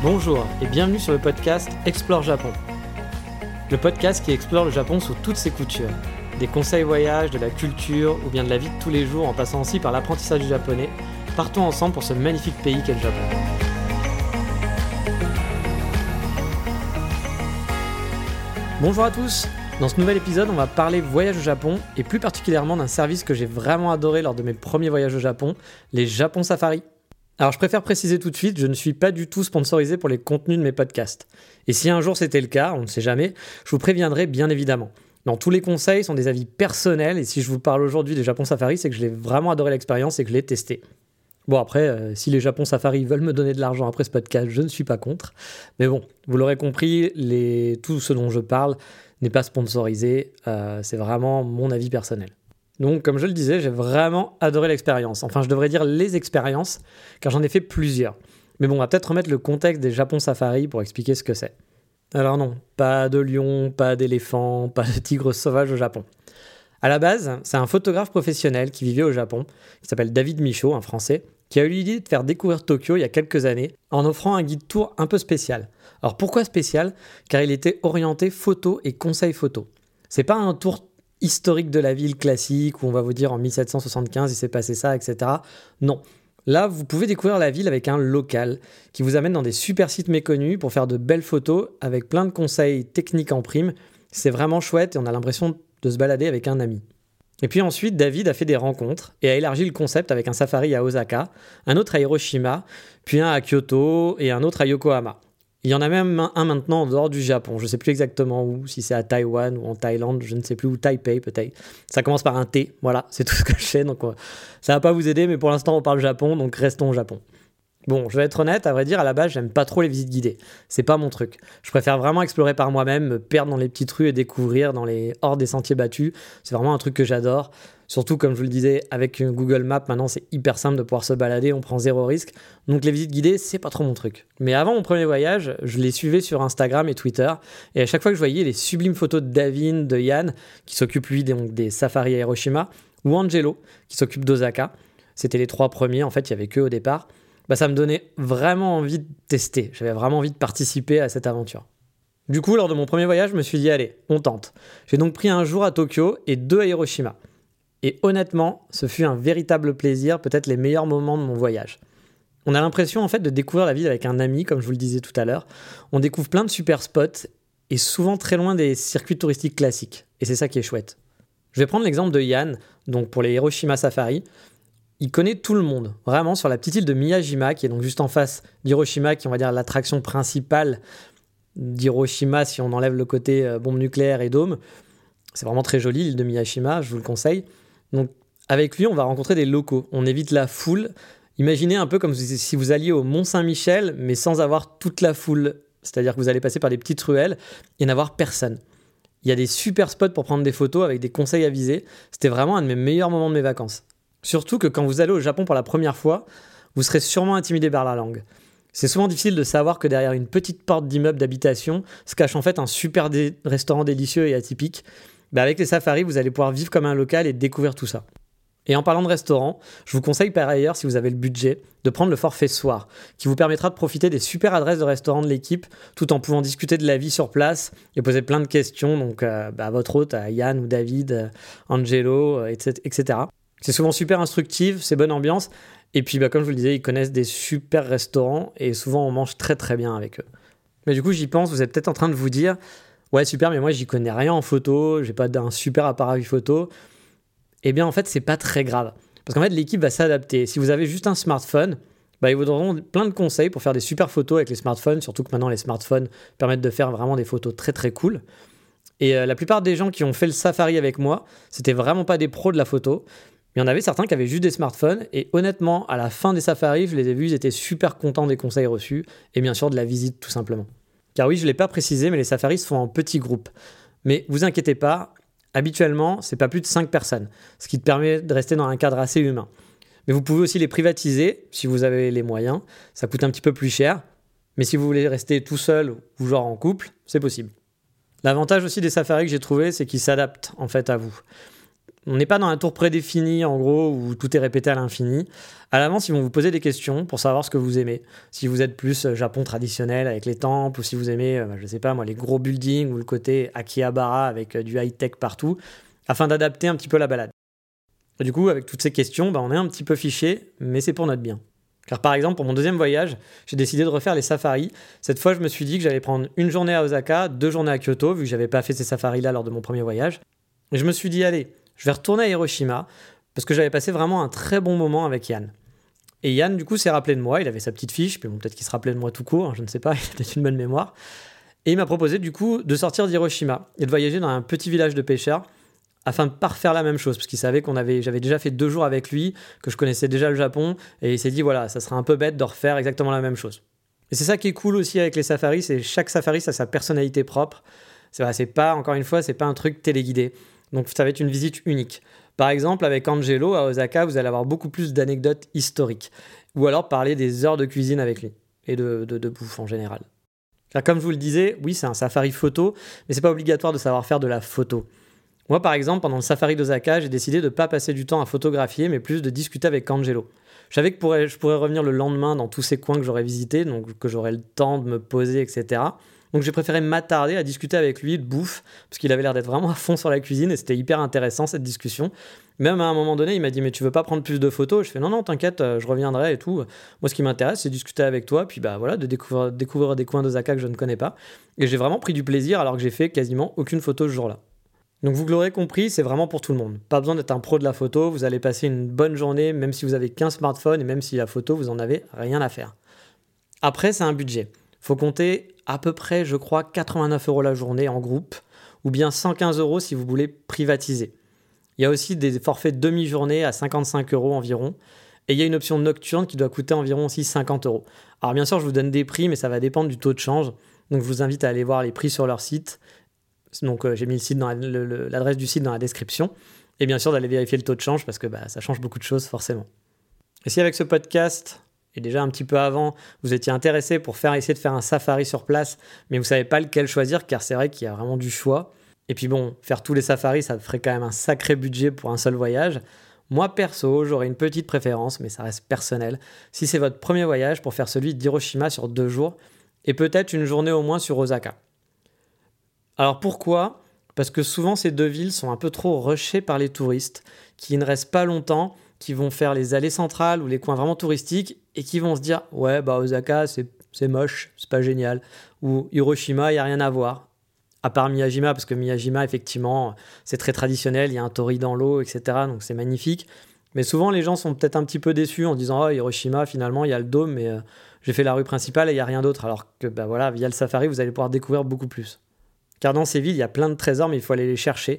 Bonjour et bienvenue sur le podcast Explore Japon. Le podcast qui explore le Japon sous toutes ses coutures. Des conseils voyage, de la culture ou bien de la vie de tous les jours en passant aussi par l'apprentissage du japonais. Partons ensemble pour ce magnifique pays qu'est le Japon. Bonjour à tous Dans ce nouvel épisode, on va parler voyage au Japon et plus particulièrement d'un service que j'ai vraiment adoré lors de mes premiers voyages au Japon, les Japon Safari. Alors je préfère préciser tout de suite, je ne suis pas du tout sponsorisé pour les contenus de mes podcasts. Et si un jour c'était le cas, on ne sait jamais, je vous préviendrai bien évidemment. Non, tous les conseils sont des avis personnels et si je vous parle aujourd'hui des Japon Safari, c'est que je l'ai vraiment adoré l'expérience et que je l'ai testé. Bon après, euh, si les Japon Safari veulent me donner de l'argent après ce podcast, je ne suis pas contre. Mais bon, vous l'aurez compris, tout ce dont je parle n'est pas sponsorisé, euh, c'est vraiment mon avis personnel. Donc, comme je le disais, j'ai vraiment adoré l'expérience. Enfin, je devrais dire les expériences, car j'en ai fait plusieurs. Mais bon, on va peut-être remettre le contexte des Japon Safari pour expliquer ce que c'est. Alors non, pas de lion, pas d'éléphant, pas de tigre sauvage au Japon. À la base, c'est un photographe professionnel qui vivait au Japon, qui s'appelle David Michaud, un Français, qui a eu l'idée de faire découvrir Tokyo il y a quelques années en offrant un guide tour un peu spécial. Alors pourquoi spécial? Car il était orienté photo et conseil photo. C'est pas un tour historique de la ville classique où on va vous dire en 1775 il s'est passé ça, etc. Non. Là, vous pouvez découvrir la ville avec un local qui vous amène dans des super sites méconnus pour faire de belles photos avec plein de conseils techniques en prime. C'est vraiment chouette et on a l'impression de se balader avec un ami. Et puis ensuite, David a fait des rencontres et a élargi le concept avec un safari à Osaka, un autre à Hiroshima, puis un à Kyoto et un autre à Yokohama. Il y en a même un maintenant en dehors du Japon. Je ne sais plus exactement où, si c'est à Taïwan ou en Thaïlande, je ne sais plus où, Taipei peut-être. Ça commence par un T, voilà, c'est tout ce que je sais. Donc ça ça va pas vous aider, mais pour l'instant on parle Japon, donc restons au Japon. Bon, je vais être honnête, à vrai dire, à la base, j'aime pas trop les visites guidées. C'est pas mon truc. Je préfère vraiment explorer par moi-même, me perdre dans les petites rues et découvrir dans les hors des sentiers battus. C'est vraiment un truc que j'adore. Surtout, comme je vous le disais, avec Google Maps, maintenant, c'est hyper simple de pouvoir se balader, on prend zéro risque. Donc, les visites guidées, c'est pas trop mon truc. Mais avant mon premier voyage, je les suivais sur Instagram et Twitter. Et à chaque fois que je voyais les sublimes photos de Davin, de Yann, qui s'occupe lui des, des safaris à Hiroshima, ou Angelo, qui s'occupe d'Osaka, c'était les trois premiers, en fait, il y avait que au départ bah, ça me donnait vraiment envie de tester. J'avais vraiment envie de participer à cette aventure. Du coup, lors de mon premier voyage, je me suis dit, allez, on tente. J'ai donc pris un jour à Tokyo et deux à Hiroshima. Et honnêtement, ce fut un véritable plaisir, peut-être les meilleurs moments de mon voyage. On a l'impression en fait de découvrir la ville avec un ami, comme je vous le disais tout à l'heure. On découvre plein de super spots et souvent très loin des circuits touristiques classiques. Et c'est ça qui est chouette. Je vais prendre l'exemple de Yann, donc pour les Hiroshima Safari il connaît tout le monde, vraiment sur la petite île de Miyajima, qui est donc juste en face d'Hiroshima, qui est, on va dire l'attraction principale d'Hiroshima si on enlève le côté euh, bombe nucléaire et dôme. C'est vraiment très joli l'île de Miyajima, je vous le conseille. Donc avec lui, on va rencontrer des locaux. On évite la foule. Imaginez un peu comme si vous alliez au Mont Saint-Michel, mais sans avoir toute la foule. C'est-à-dire que vous allez passer par des petites ruelles et n'avoir personne. Il y a des super spots pour prendre des photos avec des conseils à viser. C'était vraiment un de mes meilleurs moments de mes vacances. Surtout que quand vous allez au Japon pour la première fois, vous serez sûrement intimidé par la langue. C'est souvent difficile de savoir que derrière une petite porte d'immeuble d'habitation se cache en fait un super restaurant délicieux et atypique. Bah, avec les safaris, vous allez pouvoir vivre comme un local et découvrir tout ça. Et en parlant de restaurant, je vous conseille par ailleurs, si vous avez le budget, de prendre le forfait soir, qui vous permettra de profiter des super adresses de restaurants de l'équipe, tout en pouvant discuter de la vie sur place et poser plein de questions donc, euh, bah, à votre hôte, à Yann ou David, euh, Angelo, etc. C'est souvent super instructif, c'est bonne ambiance. Et puis, bah, comme je vous le disais, ils connaissent des super restaurants et souvent on mange très très bien avec eux. Mais du coup, j'y pense, vous êtes peut-être en train de vous dire Ouais, super, mais moi j'y connais rien en photo, j'ai pas d'un super appareil photo. Eh bien, en fait, c'est pas très grave. Parce qu'en fait, l'équipe va s'adapter. Si vous avez juste un smartphone, bah, ils vous donneront plein de conseils pour faire des super photos avec les smartphones, surtout que maintenant les smartphones permettent de faire vraiment des photos très très cool. Et euh, la plupart des gens qui ont fait le safari avec moi, c'était vraiment pas des pros de la photo, il y en avait certains qui avaient juste des smartphones, et honnêtement, à la fin des safaris, je les ai vus, ils étaient super contents des conseils reçus, et bien sûr de la visite tout simplement. Car oui, je ne l'ai pas précisé, mais les safaris se font en petits groupes. Mais vous inquiétez pas, habituellement, c'est pas plus de 5 personnes, ce qui te permet de rester dans un cadre assez humain. Mais vous pouvez aussi les privatiser si vous avez les moyens, ça coûte un petit peu plus cher, mais si vous voulez rester tout seul ou genre en couple, c'est possible. L'avantage aussi des safaris que j'ai trouvé, c'est qu'ils s'adaptent en fait à vous. On n'est pas dans un tour prédéfini, en gros, où tout est répété à l'infini. À l'avance, ils vont vous poser des questions pour savoir ce que vous aimez. Si vous êtes plus euh, Japon traditionnel avec les temples, ou si vous aimez, euh, bah, je sais pas moi, les gros buildings ou le côté Akihabara avec euh, du high-tech partout, afin d'adapter un petit peu la balade. Et du coup, avec toutes ces questions, bah, on est un petit peu fiché, mais c'est pour notre bien. Car par exemple, pour mon deuxième voyage, j'ai décidé de refaire les safaris. Cette fois, je me suis dit que j'allais prendre une journée à Osaka, deux journées à Kyoto, vu que j'avais pas fait ces safaris-là lors de mon premier voyage. Et je me suis dit, allez, je vais retourner à Hiroshima parce que j'avais passé vraiment un très bon moment avec Yann. Et Yann, du coup, s'est rappelé de moi. Il avait sa petite fiche, puis bon, peut-être qu'il se rappelait de moi tout court, hein, je ne sais pas, il a peut-être une bonne mémoire. Et il m'a proposé, du coup, de sortir d'Hiroshima et de voyager dans un petit village de pêcheurs afin de pas refaire la même chose, parce qu'il savait qu'on avait, j'avais déjà fait deux jours avec lui, que je connaissais déjà le Japon, et il s'est dit, voilà, ça serait un peu bête de refaire exactement la même chose. Et c'est ça qui est cool aussi avec les safaris, c'est chaque safari a sa personnalité propre. C'est pas, encore une fois, c'est pas un truc téléguidé. Donc ça va être une visite unique. Par exemple, avec Angelo à Osaka, vous allez avoir beaucoup plus d'anecdotes historiques. Ou alors parler des heures de cuisine avec lui et de, de, bouffe en général. Comme je vous le disais, oui, c'est un safari photo, mais c'est pas obligatoire de savoir faire de la photo. Moi, par exemple, pendant le safari d'Osaka, j'ai décidé de ne pas passer du temps à photographier, mais plus de discuter avec Angelo. Je savais que je pourrais revenir le lendemain dans tous ces coins que j'aurais visités, donc que j'aurais le temps de me poser, etc. Donc j'ai préféré m'attarder à discuter avec lui de bouffe, parce qu'il avait l'air d'être vraiment à fond sur la cuisine et c'était hyper intéressant cette discussion. Même à un moment donné, il m'a dit Mais tu veux pas prendre plus de photos? Je fais Non, non, t'inquiète, euh, je reviendrai et tout. Moi, ce qui m'intéresse, c'est discuter avec toi, puis bah voilà, de découvrir, des coins d'Osaka que je ne connais pas. Et j'ai vraiment pris du plaisir alors que j'ai fait quasiment aucune photo ce jour-là. Donc vous l'aurez compris, c'est vraiment pour tout le monde. Pas besoin d'être un pro de la photo, vous allez passer une bonne journée, même si vous avez qu'un smartphone et même si la photo, vous en avez rien à faire. Après, c'est un budget. Faut compter à peu près, je crois, 89 euros la journée en groupe, ou bien 115 euros si vous voulez privatiser. Il y a aussi des forfaits demi-journée à 55 euros environ. Et il y a une option nocturne qui doit coûter environ aussi 50 euros. Alors bien sûr, je vous donne des prix, mais ça va dépendre du taux de change. Donc je vous invite à aller voir les prix sur leur site. Donc euh, j'ai mis l'adresse du site dans la description. Et bien sûr d'aller vérifier le taux de change parce que bah, ça change beaucoup de choses forcément. Et si avec ce podcast, et déjà un petit peu avant, vous étiez intéressé pour faire essayer de faire un safari sur place, mais vous savez pas lequel choisir car c'est vrai qu'il y a vraiment du choix. Et puis bon, faire tous les safaris, ça ferait quand même un sacré budget pour un seul voyage. Moi perso, j'aurais une petite préférence, mais ça reste personnel. Si c'est votre premier voyage, pour faire celui d'Hiroshima sur deux jours, et peut-être une journée au moins sur Osaka. Alors pourquoi? Parce que souvent ces deux villes sont un peu trop rushées par les touristes, qui ne restent pas longtemps qui vont faire les allées centrales ou les coins vraiment touristiques et qui vont se dire ouais bah Osaka c'est moche, c'est pas génial. Ou Hiroshima il y a rien à voir. À part Miyajima parce que Miyajima effectivement c'est très traditionnel, il y a un tori dans l'eau etc donc c'est magnifique. Mais souvent les gens sont peut-être un petit peu déçus en disant oh Hiroshima finalement il y a le dôme mais euh, j'ai fait la rue principale et il y a rien d'autre. Alors que bah voilà via le safari vous allez pouvoir découvrir beaucoup plus car dans ces villes il y a plein de trésors mais il faut aller les chercher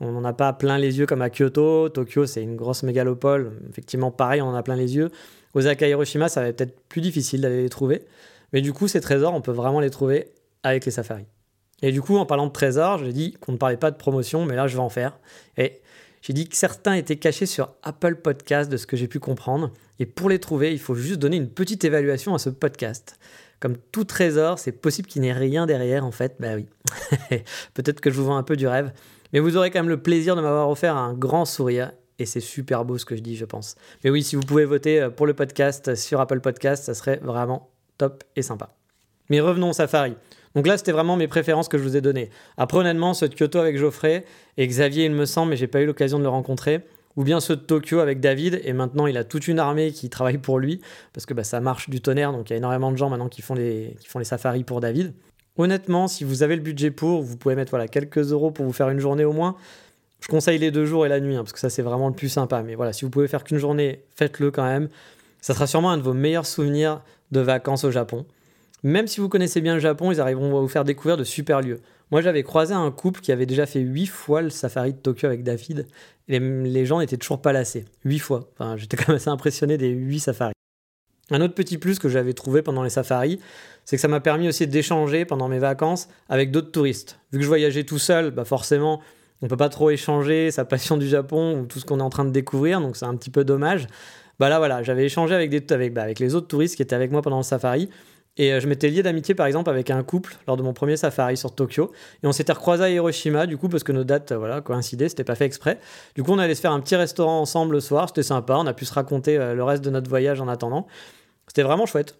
on n'en a pas plein les yeux comme à Kyoto. Tokyo, c'est une grosse mégalopole. Effectivement, pareil, on en a plein les yeux. Osaka Hiroshima, ça va être peut-être plus difficile d'aller les trouver. Mais du coup, ces trésors, on peut vraiment les trouver avec les safaris. Et du coup, en parlant de trésors, j'ai dit qu'on ne parlait pas de promotion, mais là, je vais en faire. Et j'ai dit que certains étaient cachés sur Apple Podcast, de ce que j'ai pu comprendre. Et pour les trouver, il faut juste donner une petite évaluation à ce podcast. Comme tout trésor, c'est possible qu'il n'y ait rien derrière, en fait. Bah oui. Peut-être que je vous vends un peu du rêve. Mais vous aurez quand même le plaisir de m'avoir offert un grand sourire. Et c'est super beau ce que je dis, je pense. Mais oui, si vous pouvez voter euh, pour le podcast sur Apple Podcast, ça serait vraiment top et sympa. Mais revenons au Safari. Donc là, c'était vraiment mes préférences que je vous ai données. Après, honnêtement, de Kyoto avec Geoffrey et Xavier, il me semble, mais j'ai pas eu l'occasion de le rencontrer. Ou bien ceux de Tokyo avec David, et maintenant il a toute une armée qui travaille pour lui, parce que bah, ça marche du tonnerre, donc il y a énormément de gens maintenant qui font les, safaris pour David. Honnêtement, si vous avez le budget pour, vous pouvez mettre voilà, quelques euros pour vous faire une journée au moins. Je conseille les deux jours et la nuit, hein, parce que ça c'est vraiment le plus sympa. Mais voilà, si vous pouvez faire qu'une journée, faites-le quand même. Ça sera sûrement un de vos meilleurs souvenirs de vacances au Japon. Même si vous connaissez bien le Japon, ils arriveront à vous faire découvrir de super lieux. Moi, j'avais croisé un couple qui avait déjà fait huit fois le safari de Tokyo avec David. Et les gens n'étaient toujours pas lassés. Huit fois. Enfin, j'étais quand même assez impressionné des huit safaris. Un autre petit plus que j'avais trouvé pendant les safaris, c'est que ça m'a permis aussi d'échanger pendant mes vacances avec d'autres touristes. Vu que je voyageais tout seul, bah forcément, on peut pas trop échanger sa passion du Japon ou tout ce qu'on est en train de découvrir, donc c'est un petit peu dommage. Bah là voilà, j'avais échangé avec, des, avec, bah, avec les autres touristes qui étaient avec moi pendant le safari. Et euh, je m'étais lié d'amitié par exemple avec un couple lors de mon premier safari sur Tokyo. Et on s'était recroisé à Hiroshima du coup parce que nos dates euh, voilà, coïncidaient, c'était pas fait exprès. Du coup on allait se faire un petit restaurant ensemble le soir, c'était sympa, on a pu se raconter euh, le reste de notre voyage en attendant. C'était vraiment chouette.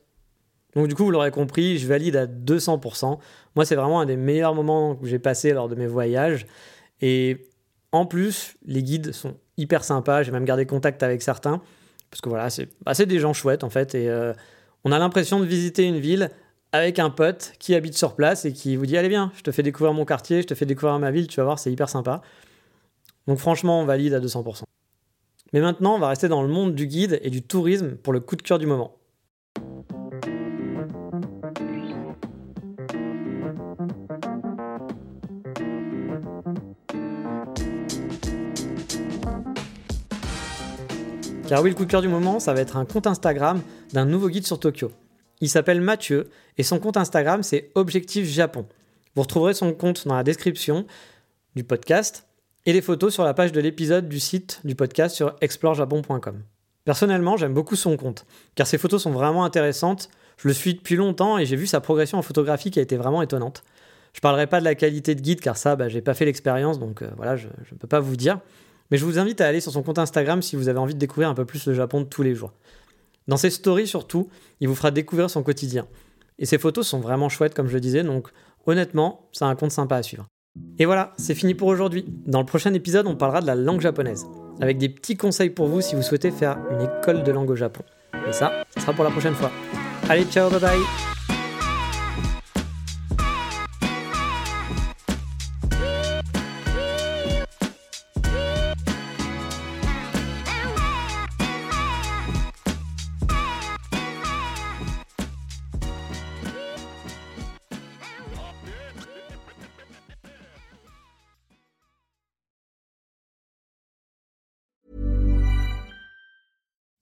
Donc du coup vous l'aurez compris, je valide à 200%. Moi c'est vraiment un des meilleurs moments que j'ai passé lors de mes voyages. Et en plus, les guides sont hyper sympas. J'ai même gardé contact avec certains. Parce que voilà, c'est bah, des gens chouettes en fait. Et on a l'impression de visiter une ville avec un pote qui habite sur place et qui vous dit Allez, bien, je te fais découvrir mon quartier, je te fais découvrir ma ville, tu vas voir, c'est hyper sympa. Donc franchement, on valide à 200%. Mais maintenant, on va rester dans le monde du guide et du tourisme pour le coup de cœur du moment. Car oui, le coup de cœur du moment, ça va être un compte Instagram d'un nouveau guide sur Tokyo. Il s'appelle Mathieu et son compte Instagram c'est Objectif Japon. Vous retrouverez son compte dans la description du podcast et les photos sur la page de l'épisode du site du podcast sur explorejapon.com. Personnellement, j'aime beaucoup son compte car ses photos sont vraiment intéressantes. Je le suis depuis longtemps et j'ai vu sa progression en photographie qui a été vraiment étonnante. Je parlerai pas de la qualité de guide car ça, bah, j'ai pas fait l'expérience donc euh, voilà, je ne peux pas vous dire. Mais je vous invite à aller sur son compte Instagram si vous avez envie de découvrir un peu plus le Japon de tous les jours. Dans ses stories surtout, il vous fera découvrir son quotidien. Et ses photos sont vraiment chouettes comme je le disais, donc honnêtement, c'est un compte sympa à suivre. Et voilà, c'est fini pour aujourd'hui. Dans le prochain épisode, on parlera de la langue japonaise, avec des petits conseils pour vous si vous souhaitez faire une école de langue au Japon. Et ça, ce sera pour la prochaine fois. Allez, ciao, bye bye